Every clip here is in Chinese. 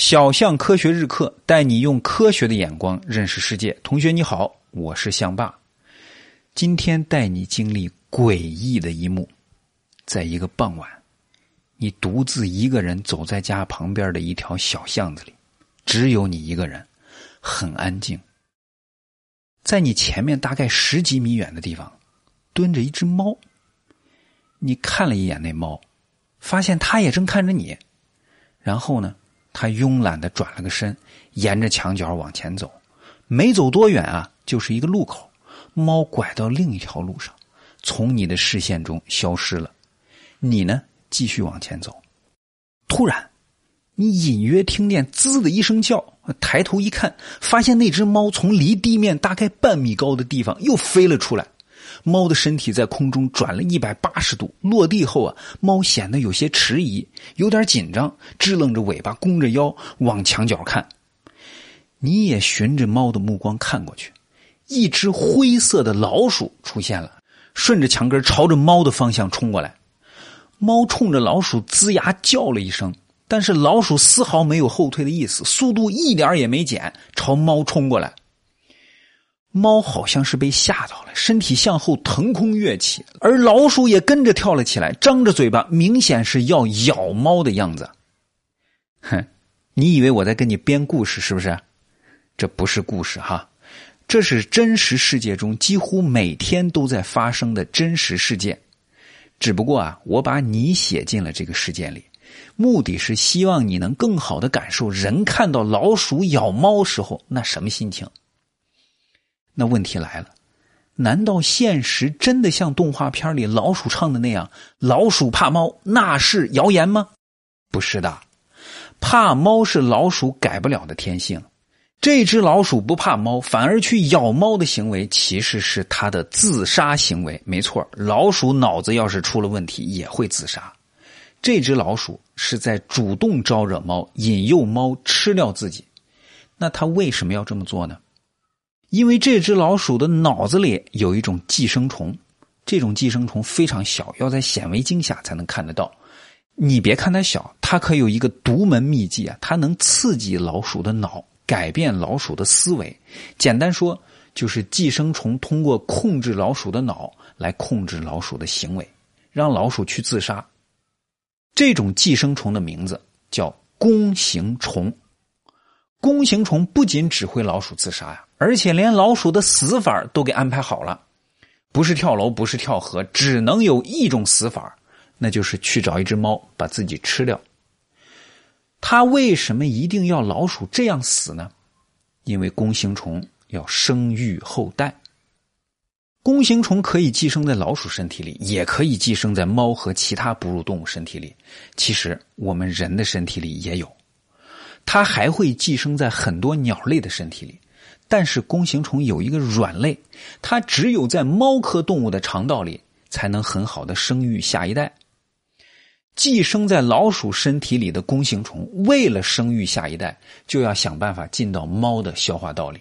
小象科学日课带你用科学的眼光认识世界。同学你好，我是象爸。今天带你经历诡异的一幕，在一个傍晚，你独自一个人走在家旁边的一条小巷子里，只有你一个人，很安静。在你前面大概十几米远的地方，蹲着一只猫。你看了一眼那猫，发现它也正看着你，然后呢？他慵懒的转了个身，沿着墙角往前走，没走多远啊，就是一个路口。猫拐到另一条路上，从你的视线中消失了。你呢，继续往前走。突然，你隐约听见“滋”的一声叫，抬头一看，发现那只猫从离地面大概半米高的地方又飞了出来。猫的身体在空中转了一百八十度，落地后啊，猫显得有些迟疑，有点紧张，支棱着尾巴，弓着腰往墙角看。你也循着猫的目光看过去，一只灰色的老鼠出现了，顺着墙根朝着猫的方向冲过来。猫冲着老鼠龇牙叫了一声，但是老鼠丝毫没有后退的意思，速度一点也没减，朝猫冲过来。猫好像是被吓到了，身体向后腾空跃起，而老鼠也跟着跳了起来，张着嘴巴，明显是要咬猫的样子。哼，你以为我在跟你编故事是不是？这不是故事哈，这是真实世界中几乎每天都在发生的真实事件。只不过啊，我把你写进了这个事件里，目的是希望你能更好的感受人看到老鼠咬猫时候那什么心情。那问题来了，难道现实真的像动画片里老鼠唱的那样，老鼠怕猫那是谣言吗？不是的，怕猫是老鼠改不了的天性。这只老鼠不怕猫，反而去咬猫的行为，其实是它的自杀行为。没错，老鼠脑子要是出了问题，也会自杀。这只老鼠是在主动招惹猫，引诱猫吃掉自己。那它为什么要这么做呢？因为这只老鼠的脑子里有一种寄生虫，这种寄生虫非常小，要在显微镜下才能看得到。你别看它小，它可有一个独门秘技啊！它能刺激老鼠的脑，改变老鼠的思维。简单说，就是寄生虫通过控制老鼠的脑来控制老鼠的行为，让老鼠去自杀。这种寄生虫的名字叫弓形虫。弓形虫不仅只会老鼠自杀呀。而且连老鼠的死法都给安排好了，不是跳楼，不是跳河，只能有一种死法，那就是去找一只猫把自己吃掉。他为什么一定要老鼠这样死呢？因为弓形虫要生育后代。弓形虫可以寄生在老鼠身体里，也可以寄生在猫和其他哺乳动物身体里。其实我们人的身体里也有，它还会寄生在很多鸟类的身体里。但是弓形虫有一个软肋，它只有在猫科动物的肠道里才能很好的生育下一代。寄生在老鼠身体里的弓形虫，为了生育下一代，就要想办法进到猫的消化道里。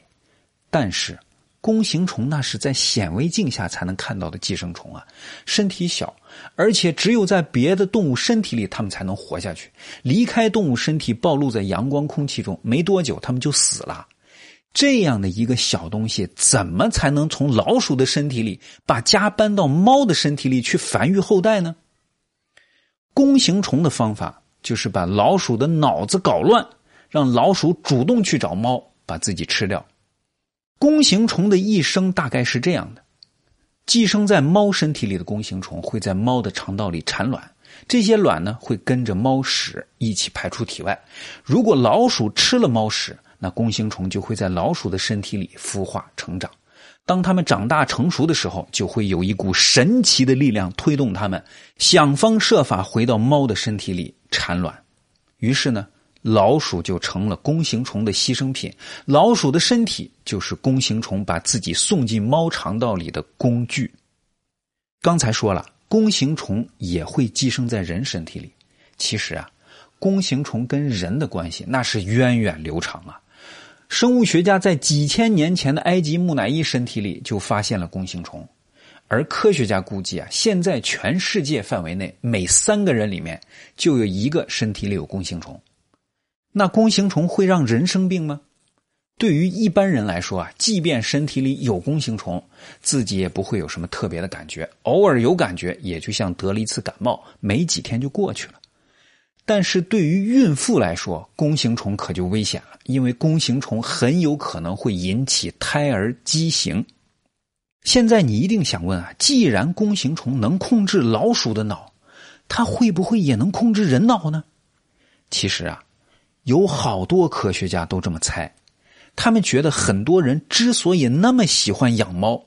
但是，弓形虫那是在显微镜下才能看到的寄生虫啊，身体小，而且只有在别的动物身体里，它们才能活下去。离开动物身体，暴露在阳光空气中，没多久，它们就死了。这样的一个小东西，怎么才能从老鼠的身体里把家搬到猫的身体里去繁育后代呢？弓形虫的方法就是把老鼠的脑子搞乱，让老鼠主动去找猫把自己吃掉。弓形虫的一生大概是这样的：寄生在猫身体里的弓形虫会在猫的肠道里产卵，这些卵呢会跟着猫屎一起排出体外。如果老鼠吃了猫屎，那弓形虫就会在老鼠的身体里孵化成长，当它们长大成熟的时候，就会有一股神奇的力量推动它们想方设法回到猫的身体里产卵。于是呢，老鼠就成了弓形虫的牺牲品，老鼠的身体就是弓形虫把自己送进猫肠道里的工具。刚才说了，弓形虫也会寄生在人身体里。其实啊，弓形虫跟人的关系那是源远流长啊。生物学家在几千年前的埃及木乃伊身体里就发现了弓形虫，而科学家估计啊，现在全世界范围内每三个人里面就有一个身体里有弓形虫。那弓形虫会让人生病吗？对于一般人来说啊，即便身体里有弓形虫，自己也不会有什么特别的感觉，偶尔有感觉，也就像得了一次感冒，没几天就过去了。但是对于孕妇来说，弓形虫可就危险了，因为弓形虫很有可能会引起胎儿畸形。现在你一定想问啊，既然弓形虫能控制老鼠的脑，它会不会也能控制人脑呢？其实啊，有好多科学家都这么猜，他们觉得很多人之所以那么喜欢养猫，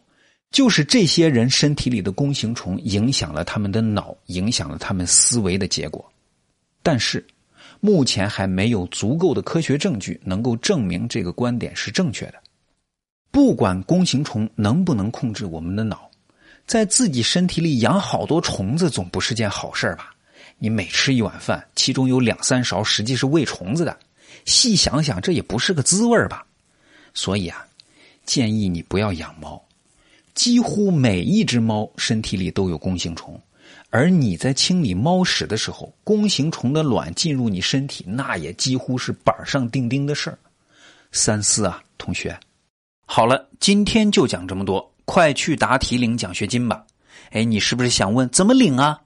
就是这些人身体里的弓形虫影响了他们的脑，影响了他们思维的结果。但是，目前还没有足够的科学证据能够证明这个观点是正确的。不管弓形虫能不能控制我们的脑，在自己身体里养好多虫子总不是件好事吧？你每吃一碗饭，其中有两三勺实际是喂虫子的，细想想，这也不是个滋味吧？所以啊，建议你不要养猫。几乎每一只猫身体里都有弓形虫。而你在清理猫屎的时候，弓形虫的卵进入你身体，那也几乎是板上钉钉的事儿。三思啊，同学！好了，今天就讲这么多，快去答题领奖学金吧。哎，你是不是想问怎么领啊？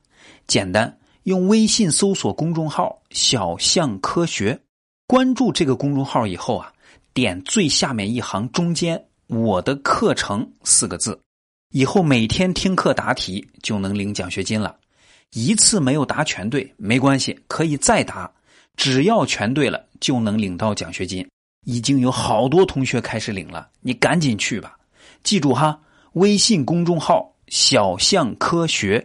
简单，用微信搜索公众号“小象科学”，关注这个公众号以后啊，点最下面一行中间“我的课程”四个字。以后每天听课答题就能领奖学金了，一次没有答全对没关系，可以再答，只要全对了就能领到奖学金。已经有好多同学开始领了，你赶紧去吧，记住哈，微信公众号“小象科学”。